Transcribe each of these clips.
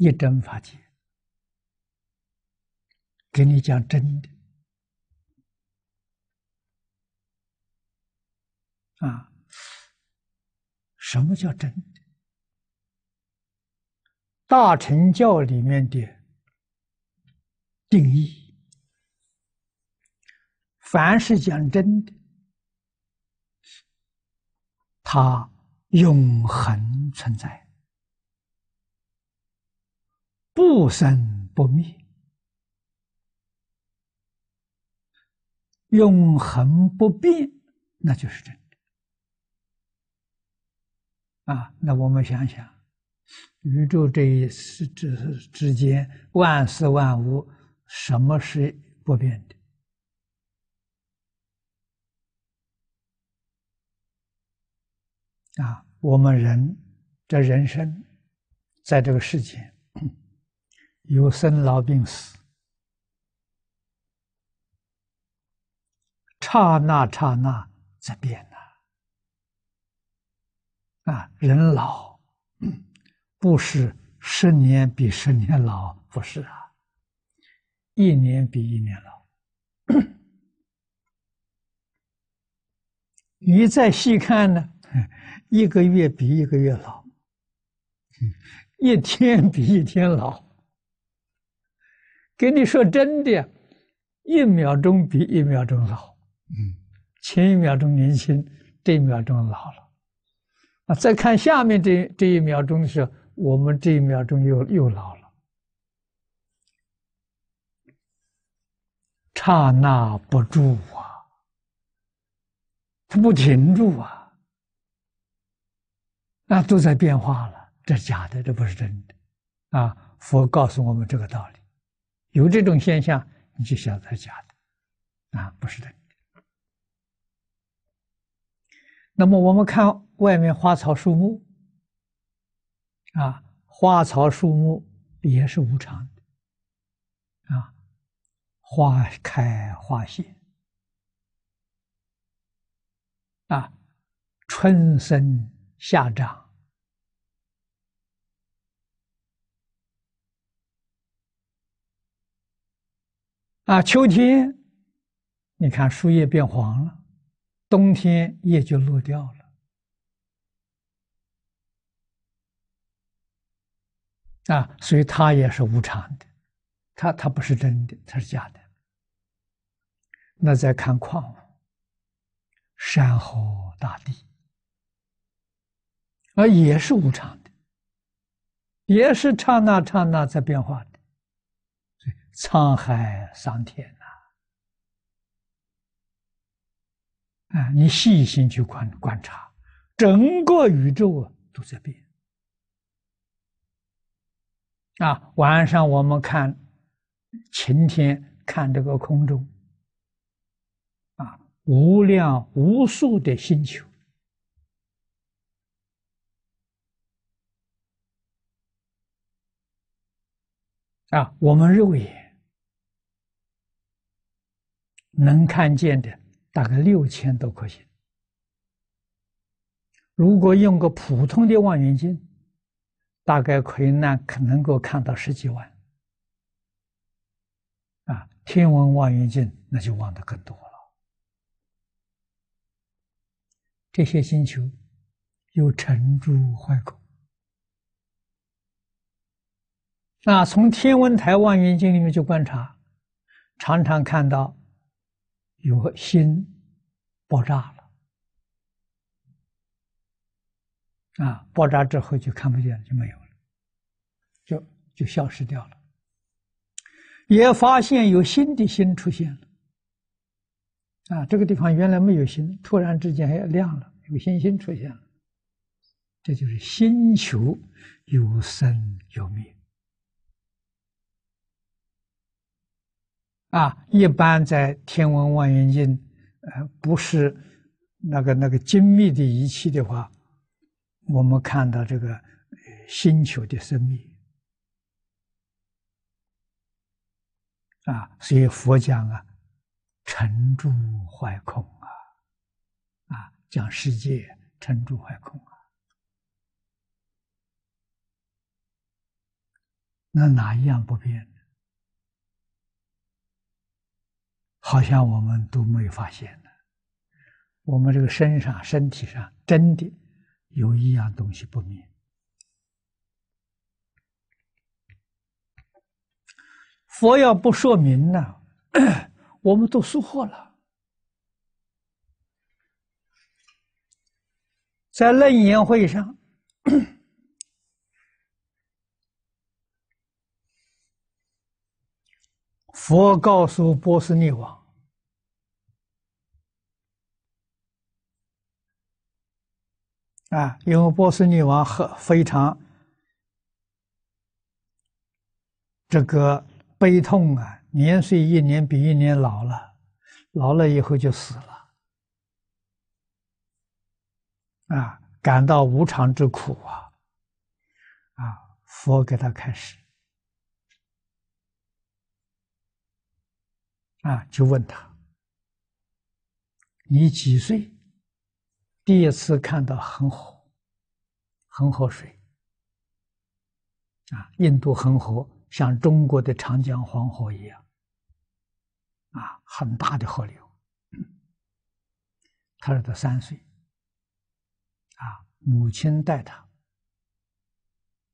一真法界，给你讲真的啊！什么叫真的？大乘教里面的定义，凡是讲真的，它永恒存在。不生不灭，永恒不变，那就是真的啊！那我们想想，宇宙这一世之之间，万事万物，什么是不变的？啊，我们人的人生，在这个世界。有生老病死，刹那刹那在变呐！啊，人老不是十年比十年老，不是啊，一年比一年老。你再细看呢，一个月比一个月老，一天比一天老。跟你说真的，一秒钟比一秒钟老，嗯，前一秒钟年轻，这一秒钟老了，啊，再看下面这这一秒钟的时候，我们这一秒钟又又老了，刹那不住啊，它不停住啊，那都在变化了，这假的，这不是真的，啊，佛告诉我们这个道理。有这种现象，你就晓得是假的，啊，不是的。那么我们看外面花草树木，啊，花草树木也是无常的，啊，花开花谢，啊，春生夏长。啊，秋天，你看树叶变黄了，冬天叶就落掉了。啊，所以它也是无常的，它它不是真的，它是假的。那再看矿物、山河大地，啊，也是无常的，也是刹那刹那在变化的。沧海桑田呐！啊，你细心去观观察，整个宇宙啊都在变。啊，晚上我们看晴天，看这个空中，啊，无量无数的星球，啊，我们肉眼。能看见的大概六千多颗星，如果用个普通的望远镜，大概可以那可能够看到十几万。啊，天文望远镜那就望的更多了。这些星球有成住坏空，那，从天文台望远镜里面去观察，常常看到。有心爆炸了，啊，爆炸之后就看不见，就没有了，就就消失掉了。也发现有新的心出现了，啊，这个地方原来没有星，突然之间还亮了，有星星出现了，这就是星球有生有灭。啊，一般在天文望远镜，呃，不是那个那个精密的仪器的话，我们看到这个星球的生命。啊，所以佛讲啊，沉住坏空啊，啊，讲世界沉住坏空啊。那哪一样不变呢？好像我们都没有发现呢。我们这个身上、身体上真的有一样东西不灭。佛要不说明呢，我们都疏忽了。在楞严会上。佛告诉波斯匿王：“啊，因为波斯女王很非常这个悲痛啊，年岁一年比一年老了，老了以后就死了，啊，感到无常之苦啊，啊，佛给他开始。”啊，就问他：“你几岁？第一次看到恒河，恒河水啊，印度恒河像中国的长江、黄河一样，啊，很大的河流。他说他三岁，啊，母亲带他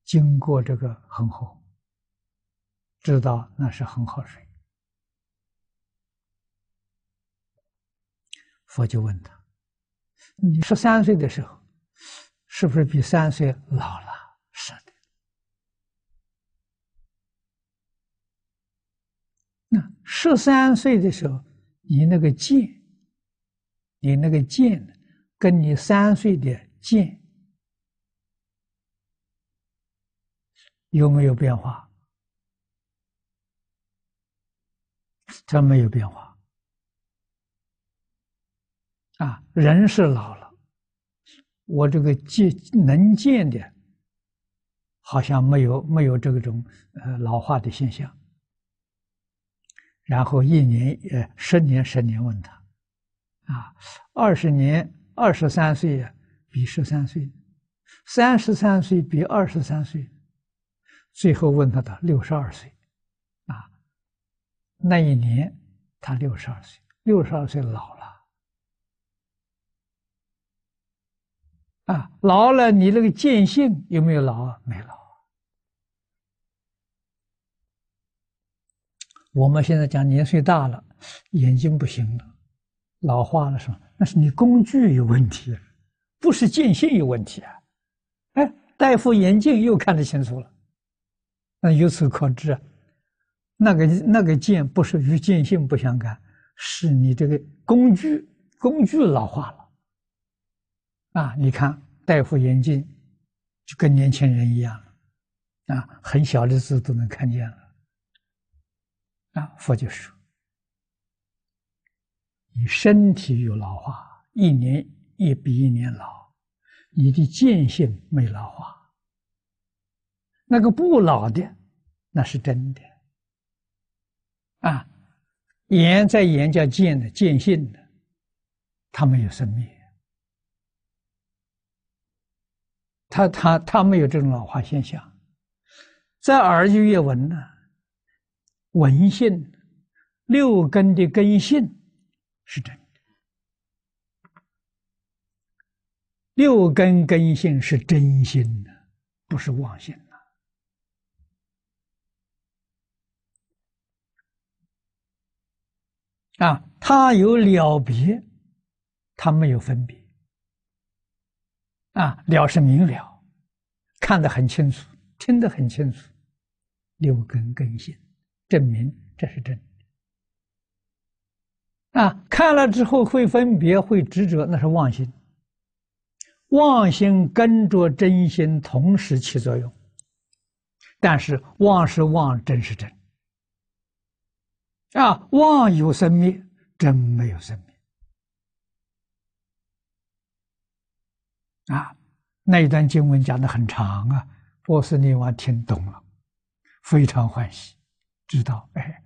经过这个恒河，知道那是恒河水。”佛就问他：“你十三岁的时候，是不是比三岁老了？”“是的。”“那十三岁的时候，你那个剑，你那个剑，跟你三岁的剑有没有变化？”“它没有变化。”啊，人是老了，我这个见能见的，好像没有没有这种呃老化的现象。然后一年呃十年十年问他，啊，二十年二十三岁比十三岁，三十三岁比二十三岁，最后问他的六十二岁，啊，那一年他六十二岁，六十二岁老了。啊，老了，你那个见性有没有老啊？没老。我们现在讲年岁大了，眼睛不行了，老化了是吧？那是你工具有问题，不是见性有问题啊。哎，戴副眼镜又看得清楚了，那由此可知，那个那个见不是与见性不相干，是你这个工具工具老化了。啊，你看戴副眼镜，就跟年轻人一样，啊，很小的字都能看见了。啊，佛就说：“你身体有老化，一年也比一年老，你的见性没老化。那个不老的，那是真的。啊，眼在眼叫见的见性的，它没有生命。”他他他没有这种老化现象，在耳就越闻呢，闻性六根的根性是真的，六根根性是真心的，不是妄心啊，他有了别，他没有分别。啊，了是明了，看得很清楚，听得很清楚，六根根性证明这是真。啊，看了之后会分别，会执着，那是妄心。妄心跟着真心同时起作用，但是妄是妄，真是真。啊，妄有生灭，真没有生灭。啊，那一段经文讲的很长啊，波斯匿王听懂了，非常欢喜，知道哎，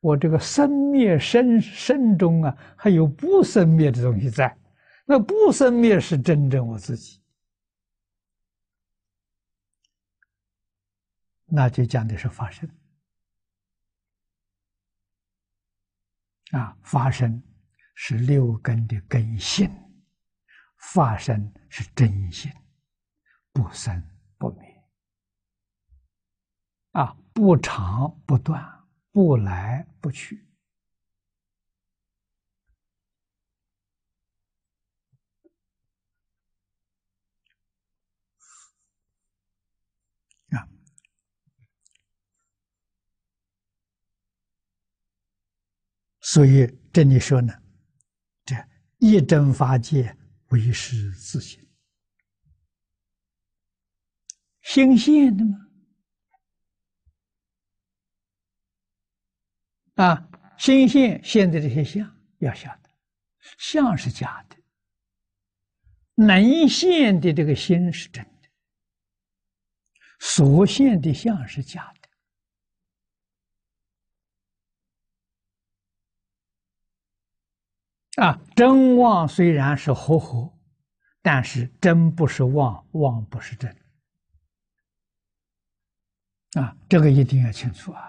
我这个生灭身身中啊，还有不生灭的东西在，那不生灭是真正我自己。那就讲的是发生。啊，发生是六根的根性，发生是真心，不生不灭，啊，不长不断，不来不去。啊所以这里说呢，这一真法界为师自性，心现的吗？啊，心现现在这些相要晓得，相是假的，能现的这个心是真的，所现的相是假的。啊，真妄虽然是合合，但是真不是妄，妄不是真。啊，这个一定要清楚啊！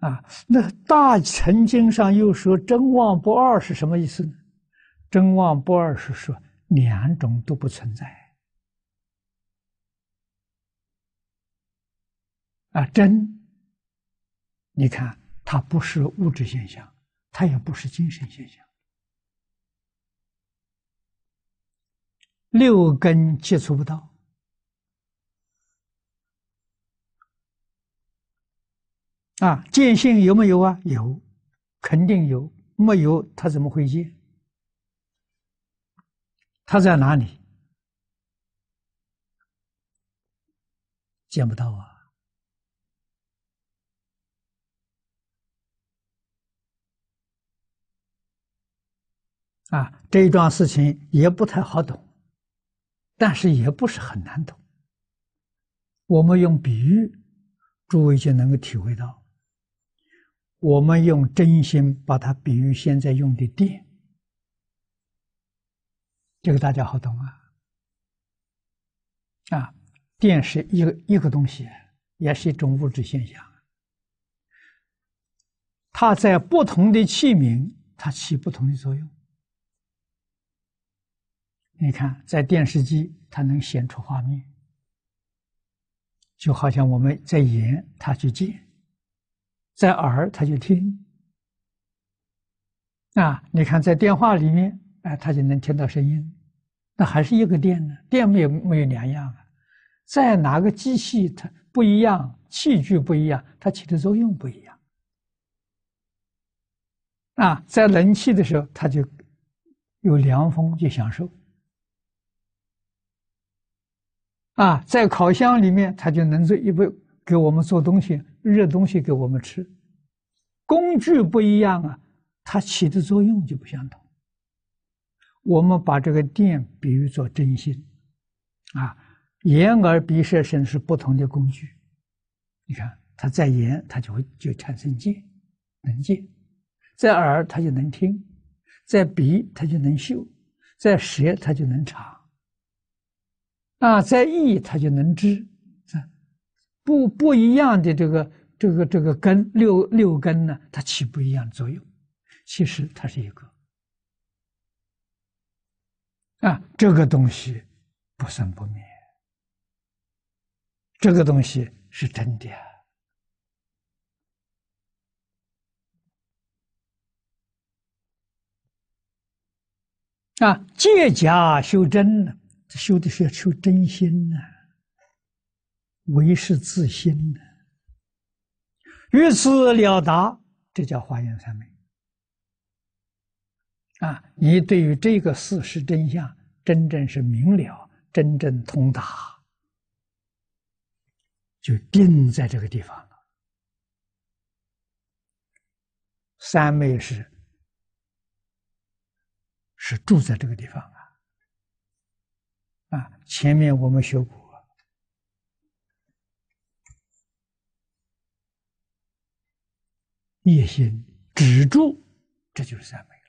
啊，那大乘经上又说真妄不二是什么意思呢？真妄不二是说两种都不存在。啊，真。你看，它不是物质现象，它也不是精神现象。六根接触不到啊，见性有没有啊？有，肯定有。没有，他怎么会见？他在哪里？见不到啊。啊，这一桩事情也不太好懂，但是也不是很难懂。我们用比喻，诸位就能够体会到。我们用真心把它比喻现在用的电，这个大家好懂啊。啊，电是一个一个东西，也是一种物质现象。它在不同的器皿，它起不同的作用。你看，在电视机，它能显出画面，就好像我们在眼，它去见；在耳，它就听。啊，你看，在电话里面，哎，它就能听到声音，那还是一个电呢，电没有没有两样啊。在哪个机器它不一样，器具不一样，它起的作用不一样。啊，在冷气的时候，它就有凉风，就享受。啊，在烤箱里面，它就能做一不给我们做东西，热东西给我们吃。工具不一样啊，它起的作用就不相同。我们把这个电比喻作真心，啊，眼耳鼻舌身是不同的工具。你看，它在眼，它就会就产生见，能见；在耳，它就能听；在鼻，它就能嗅；在舌，它就能尝。啊，在意他就能知，啊不不一样的这个这个这个根六六根呢，它起不一样的作用。其实它是一个啊，这个东西不生不灭，这个东西是真的啊。借假修真呢？修的是要求真心呐，唯是自心呐，于此了达，这叫华严三昧。啊，你对于这个事实真相，真正是明了，真正通达，就定在这个地方了。三昧是是住在这个地方啊。啊，前面我们学过，一心止住，这就是三昧了。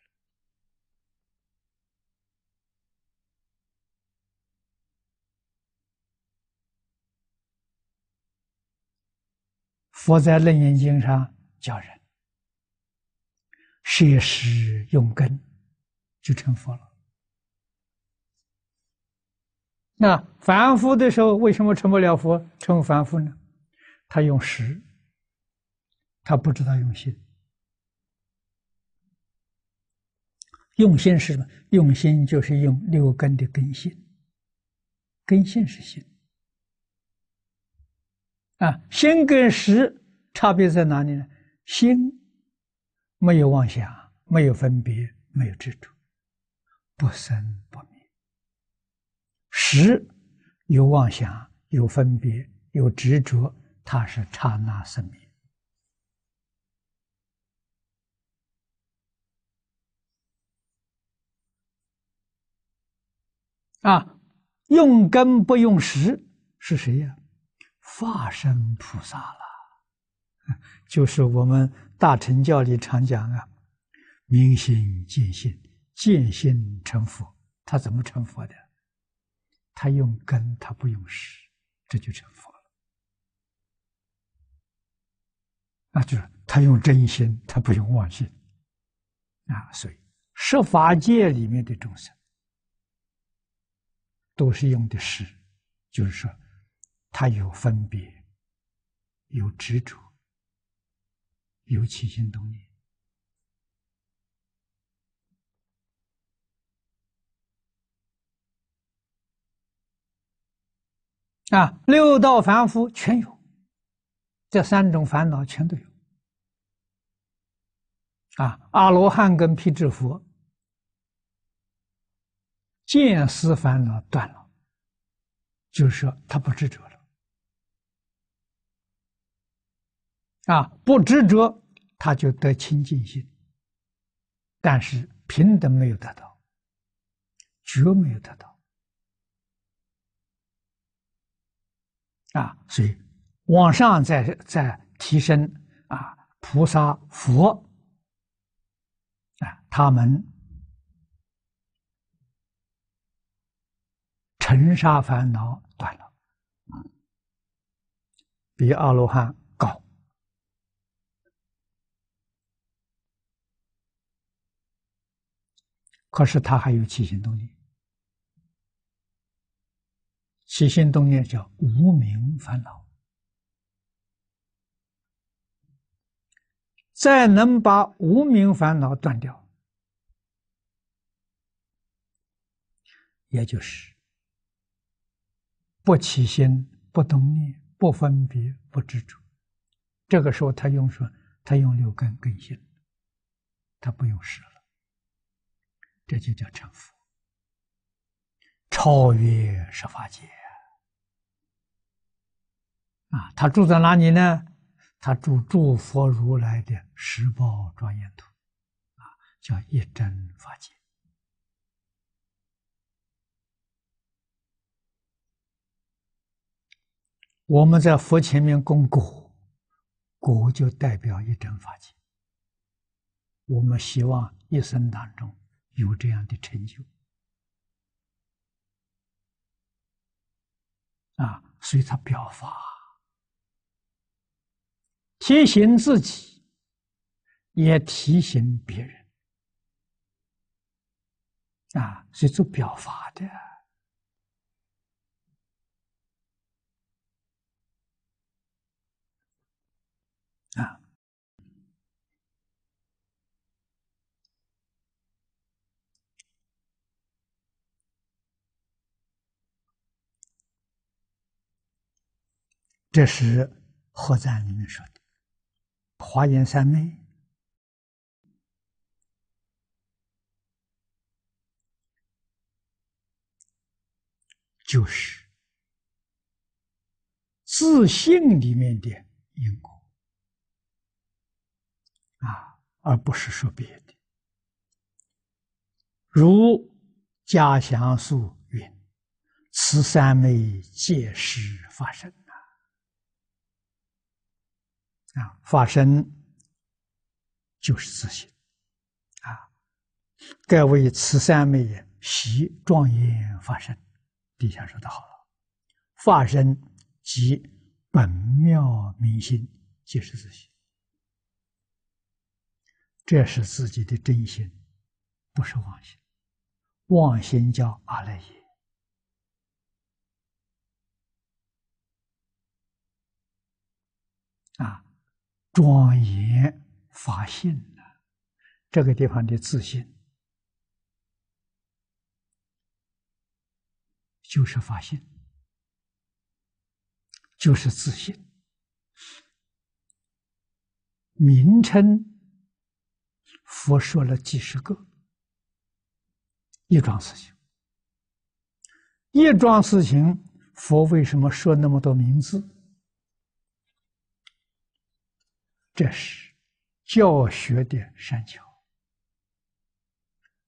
佛在楞严经上教人。舍施用根，就成佛了。那凡夫的时候，为什么成不了佛？成凡夫呢？他用识，他不知道用心。用心是什么？用心就是用六根的根性，根性是心。啊，心跟识差别在哪里呢？心没有妄想，没有分别，没有执着，不生不灭。识有妄想，有分别，有执着，它是刹那生灭。啊，用根不用识是谁呀？化身菩萨了，就是我们大乘教里常讲啊，明心见性，见性成佛。他怎么成佛的？他用根，他不用识，这就成佛了。那就是他用真心，他不用妄心。啊，所以十法界里面的众生。都是用的是，就是说，他有分别，有执着，有起心动念啊，六道凡夫全有，这三种烦恼全都有啊。阿罗汉跟辟支佛。见思烦恼断了，就是说他不执着了啊，不执着他就得清净心，但是平等没有得到，觉没有得到啊，所以往上再再提升啊，菩萨佛啊，他们。尘沙烦恼断了，比阿罗汉高，可是他还有起心动念，起心动念叫无名烦恼，再能把无名烦恼断掉，也就是。不起心，不动念，不分别，不执着。这个时候，他用说，他用六根根性，他不用识了，这就叫成佛，超越十法界啊！他住在哪里呢？他住诸佛如来的十宝庄严土，啊，叫一真法界。我们在佛前面供果，果就代表一真法界。我们希望一生当中有这样的成就啊，所以他表法，提醒自己，也提醒别人。啊，是做表法的。啊，这是《合赞》里面说的“华严三昧”，就是自信里面的因果。啊，而不是说别的。如家祥素云：“此三昧皆是发生啊！”，法身就是自信啊。盖为此三昧也，习庄严法身。底下说的好了：“法身即本妙明心，即是自信。这是自己的真心，不是妄心。妄心叫阿赖耶。啊，庄严发性呢？这个地方的自信，就是发性，就是自信。名称，佛说了几十个，一桩事情，一桩事情，佛为什么说那么多名字？这是教学的善巧。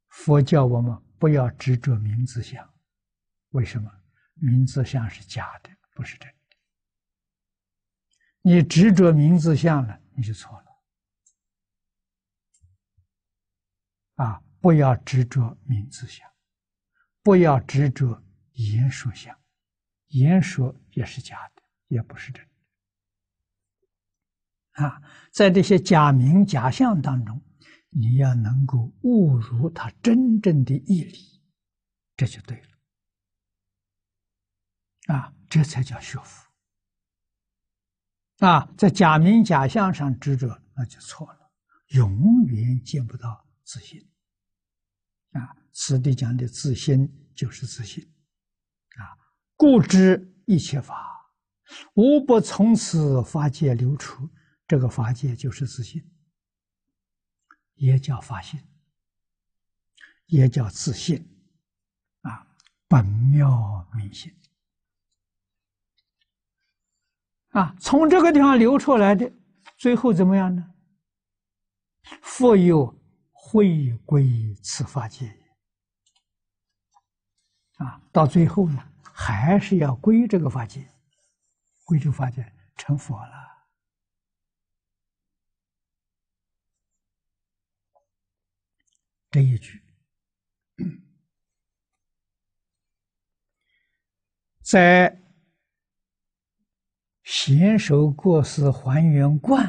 佛教我们不要执着名字相，为什么？名字相是假的，不是真的。你执着名字相了，你就错了。啊，不要执着名字相，不要执着言说相，言说也是假的，也不是真的。啊，在这些假名假相当中，你要能够悟入他真正的义理，这就对了。啊，这才叫学佛。啊，在假名假相上执着，那就错了，永远见不到自信。啊，此地讲的自心就是自信。啊，故知一切法，无不从此法界流出。这个法界就是自信，也叫法性，也叫自信，啊，本妙明心，啊，从这个地方流出来的，最后怎么样呢？复有回归此法界，啊，到最后呢，还是要归这个法界，归这个法界成佛了。这一句，在《贤手过世还原观》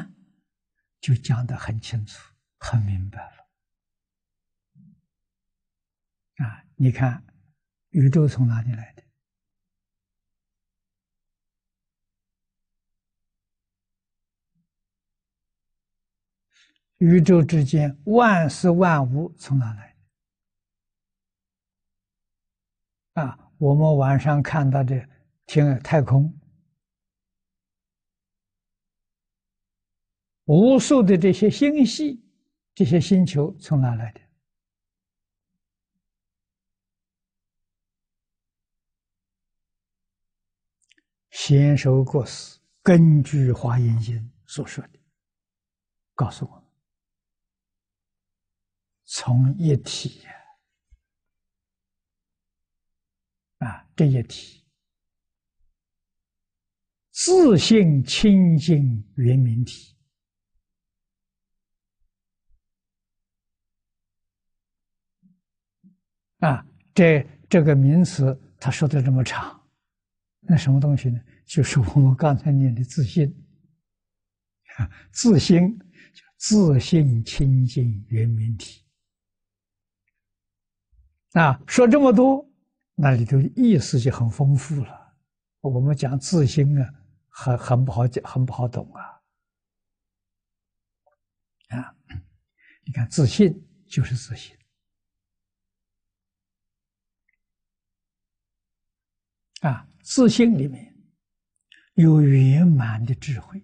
就讲得很清楚、很明白了。啊，你看，宇宙从哪里来的？宇宙之间，万事万物从哪来？啊，我们晚上看到的天太空，无数的这些星系、这些星球从哪来的？先手过世，根据《华严经》所说的，告诉我。从一体啊，这一体自性清净圆明体啊，这这个名词他说的这么长，那什么东西呢？就是我们刚才念的自信啊，自心自信清净圆明体。啊，说这么多，那里头意思就很丰富了。我们讲自心啊，很很不好讲，很不好懂啊。啊，你看自信就是自信，啊，自信里面有圆满的智慧。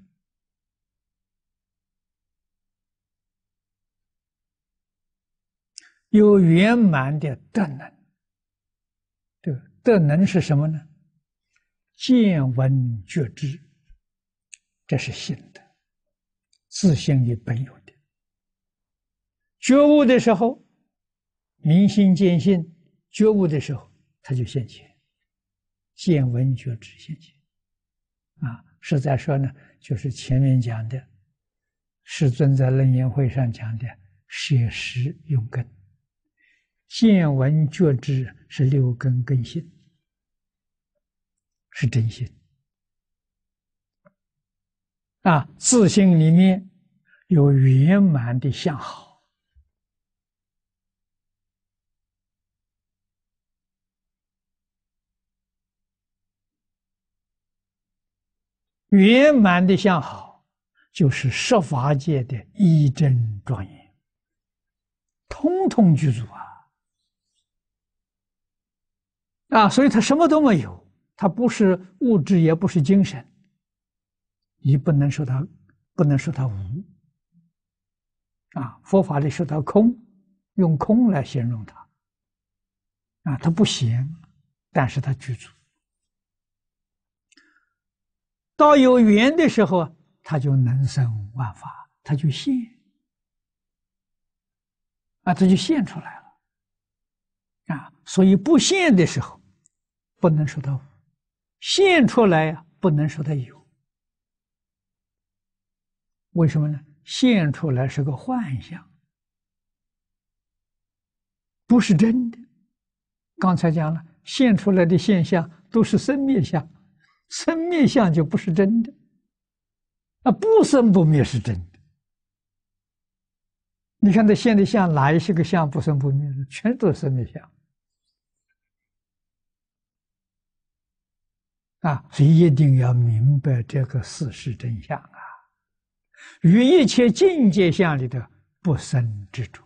有圆满的德能，这个德能是什么呢？见闻觉知，这是心的，自性里本有的。觉悟的时候，明心见性；觉悟的时候，他就现前，见闻觉知现前。啊，实在说呢，就是前面讲的，世尊在楞严会上讲的“舍实用根”。见闻觉知是六根根性，是真心啊，自信里面有圆满的相好，圆满的相好就是十法界的一真庄严，通通具足啊！啊，所以他什么都没有，他不是物质，也不是精神。你不能说它，不能说它无，啊，佛法里说它空，用空来形容它，啊，它不闲，但是它具足。到有缘的时候，它就能生万法，它就现，啊，它就现出来了，啊，所以不现的时候，不能说它，现出来呀，不能说它有。为什么呢？现出来是个幻象，不是真的。刚才讲了，现出来的现象都是生灭相，生灭相就不是真的。啊，不生不灭是真的。你看这现的相，哪一些个相不生不灭的？全都是生灭相。啊，所以一定要明白这个事实真相啊。与一切境界相里的不生执着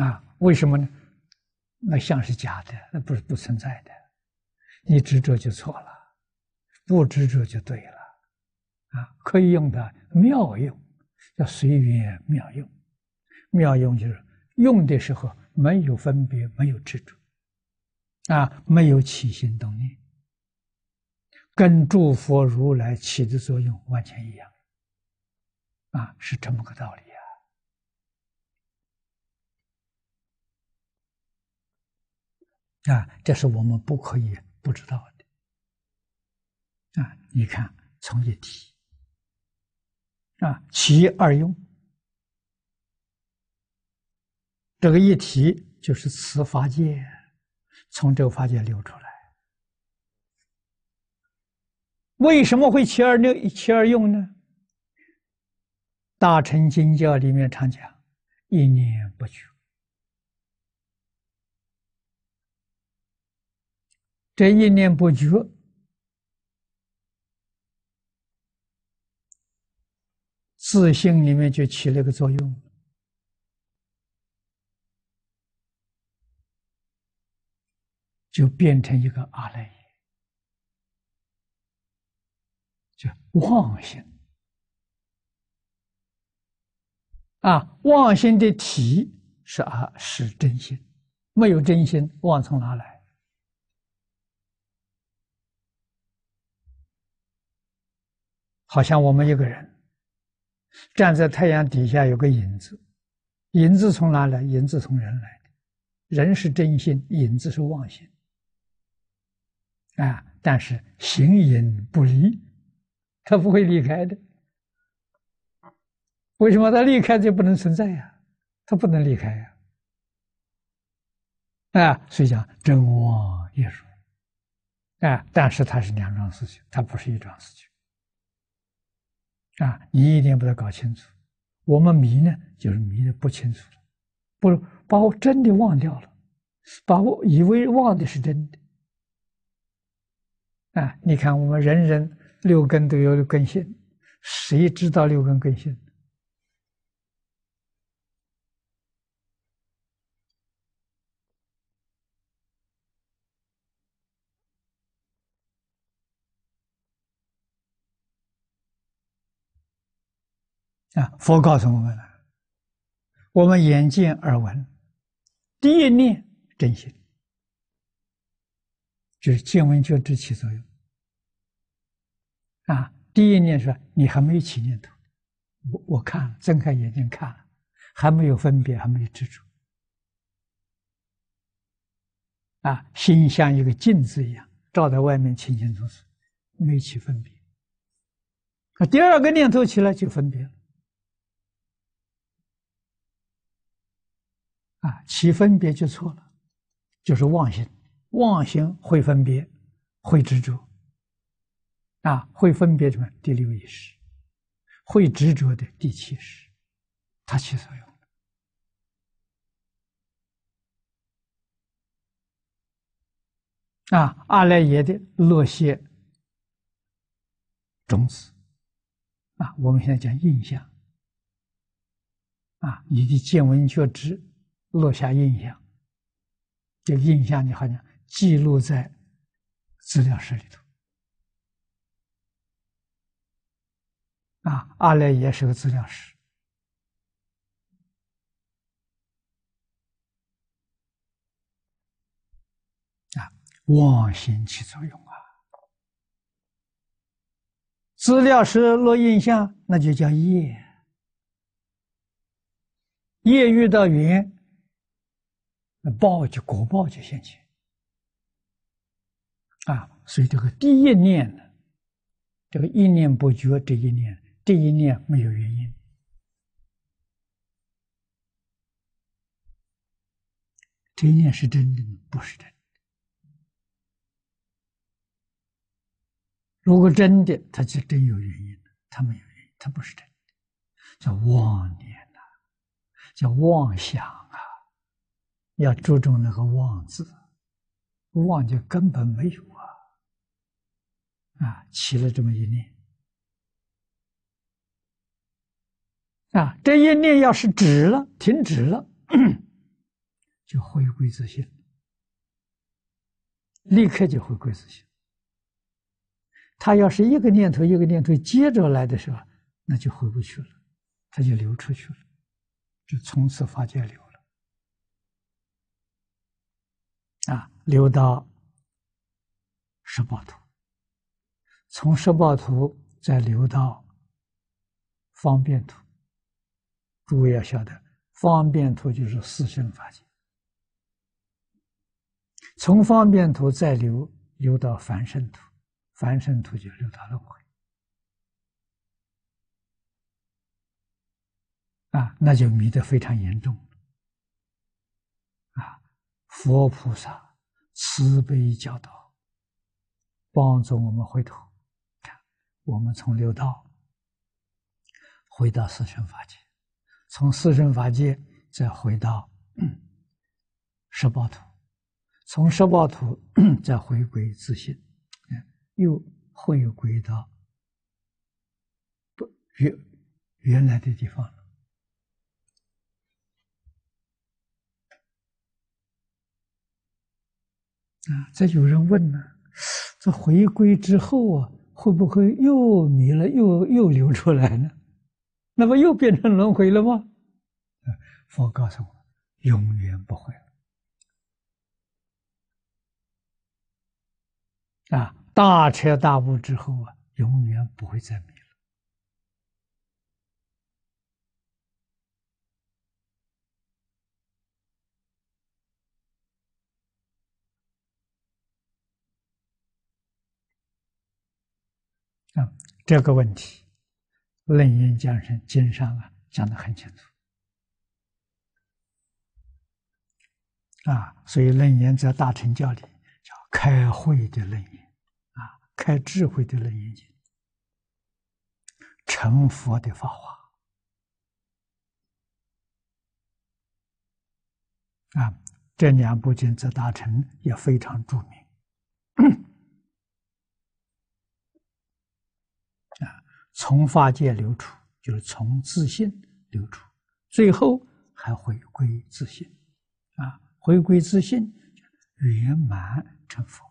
啊？为什么呢？那相是假的，那不是不存在的。你执着就错了，不执着就对了啊！可以用的妙用，叫随缘妙用。妙用就是用的时候没有分别，没有执着啊，没有起心动念，跟诸佛如来起的作用完全一样。啊，是这么个道理呀！啊，这是我们不可以不知道的。啊，你看，从一体，啊，其二用，这个一体就是此法界，从这个法界流出来。为什么会其二六其二用呢？大乘经教里面常讲“一念不绝”，这一念不绝，自信里面就起了个作用，就变成一个阿赖耶，就妄心。啊，妄心的体是啊，是真心，没有真心，妄从哪来？好像我们一个人站在太阳底下，有个影子，影子从哪来？影子从人来的，人是真心，影子是妄心。啊，但是形影不离，他不会离开的。为什么他离开就不能存在呀？他不能离开呀！啊，所以讲真妄业如啊，但是它是两桩事情，它不是一桩事情啊！你一定把它搞清楚。我们迷呢，就是迷的不清楚了，不把我真的忘掉了，把我以为忘的是真的啊！你看，我们人人六根都有根性，谁知道六根根性？啊！佛告诉我们了，我们眼见耳闻，第一念真心，就是见闻觉知起作用。啊，第一念说你还没有起念头，我我看了，睁开眼睛看了，还没有分别，还没有执着。啊，心像一个镜子一样，照在外面清清楚楚，没有起分别。那，第二个念头起来就分别了。啊，起分别就错了，就是妄心，妄心会分别，会执着，啊，会分别什么？第六意识，会执着的第七识，它起作用。啊，阿赖耶的落些种子，啊，我们现在讲印象，啊，你的见闻觉知落下印象，这印象你好像记录在资料室里头，啊，阿赖耶是个资料室。妄心起作用啊！资料是落印象，那就叫业。业遇到缘，那报就果报就现前啊！所以这个第一念呢，这个一念不绝，这一念，这一念没有原因，这一念是真的吗？不是真的。如果真的，他就真有原因，他没有原因，他不是真的，叫妄念呐，叫妄想啊，要注重那个“妄”字，妄就根本没有啊，啊，起了这么一念，啊，这一念要是止了，停止了，就回归自信，立刻就回归自信。他要是一个念头一个念头接着来的时候，那就回不去了，他就流出去了，就从此法界流了，啊，流到十报图，从十报图再流到方便图。诸位要晓得，方便图就是四圣法界，从方便图再流流到凡圣图。凡圣图就流到轮回啊，那就迷得非常严重啊！佛菩萨慈悲教导，帮助我们回头，我们从六道回到四圣法界，从四圣法界再回到十报土，从十报土再回归自信。又回归到不原原来的地方了啊！这有人问呢：这回归之后啊，会不会又迷了，又又流出来呢？那么又变成轮回了吗？佛告诉我，永远不会啊！大彻大悟之后啊，永远不会再迷了。啊，这个问题，《楞严讲上经上啊讲的很清楚。啊，所以楞严在大乘教里叫开会的楞严。啊开智慧的楞严经，成佛的法华啊，这两部经在大乘也非常著名啊。从法界流出，就是从自信流出，最后还回归自信啊，回归自信，圆满成佛。